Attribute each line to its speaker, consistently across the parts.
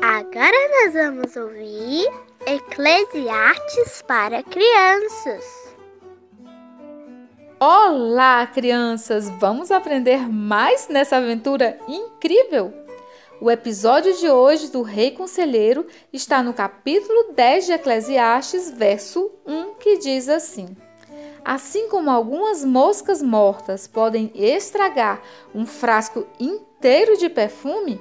Speaker 1: Agora nós vamos ouvir Eclesiastes para crianças.
Speaker 2: Olá, crianças! Vamos aprender mais nessa aventura incrível? O episódio de hoje do Rei Conselheiro está no capítulo 10 de Eclesiastes, verso 1, que diz assim: Assim como algumas moscas mortas podem estragar um frasco inteiro de perfume,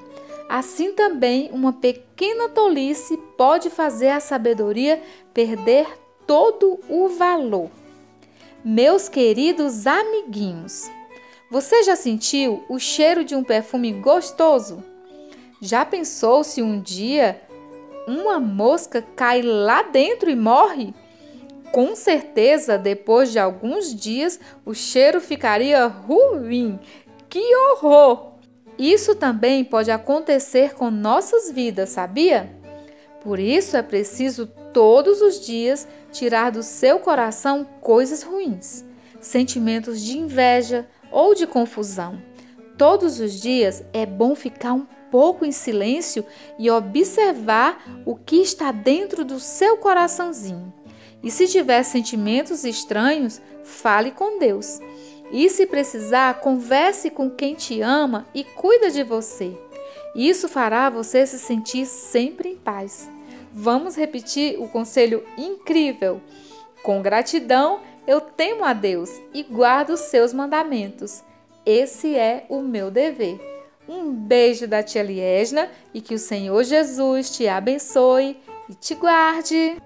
Speaker 2: assim também uma pequena tolice pode fazer a sabedoria perder todo o valor. Meus queridos amiguinhos, você já sentiu o cheiro de um perfume gostoso? Já pensou se um dia uma mosca cai lá dentro e morre? Com certeza, depois de alguns dias, o cheiro ficaria ruim. Que horror! Isso também pode acontecer com nossas vidas, sabia? Por isso é preciso todos os dias tirar do seu coração coisas ruins, sentimentos de inveja ou de confusão. Todos os dias é bom ficar um pouco em silêncio e observar o que está dentro do seu coraçãozinho. E se tiver sentimentos estranhos, fale com Deus. E se precisar, converse com quem te ama e cuida de você. Isso fará você se sentir sempre em paz. Vamos repetir o conselho incrível. Com gratidão, eu temo a Deus e guardo os seus mandamentos. Esse é o meu dever. Um beijo da tia Liesna e que o Senhor Jesus te abençoe e te guarde.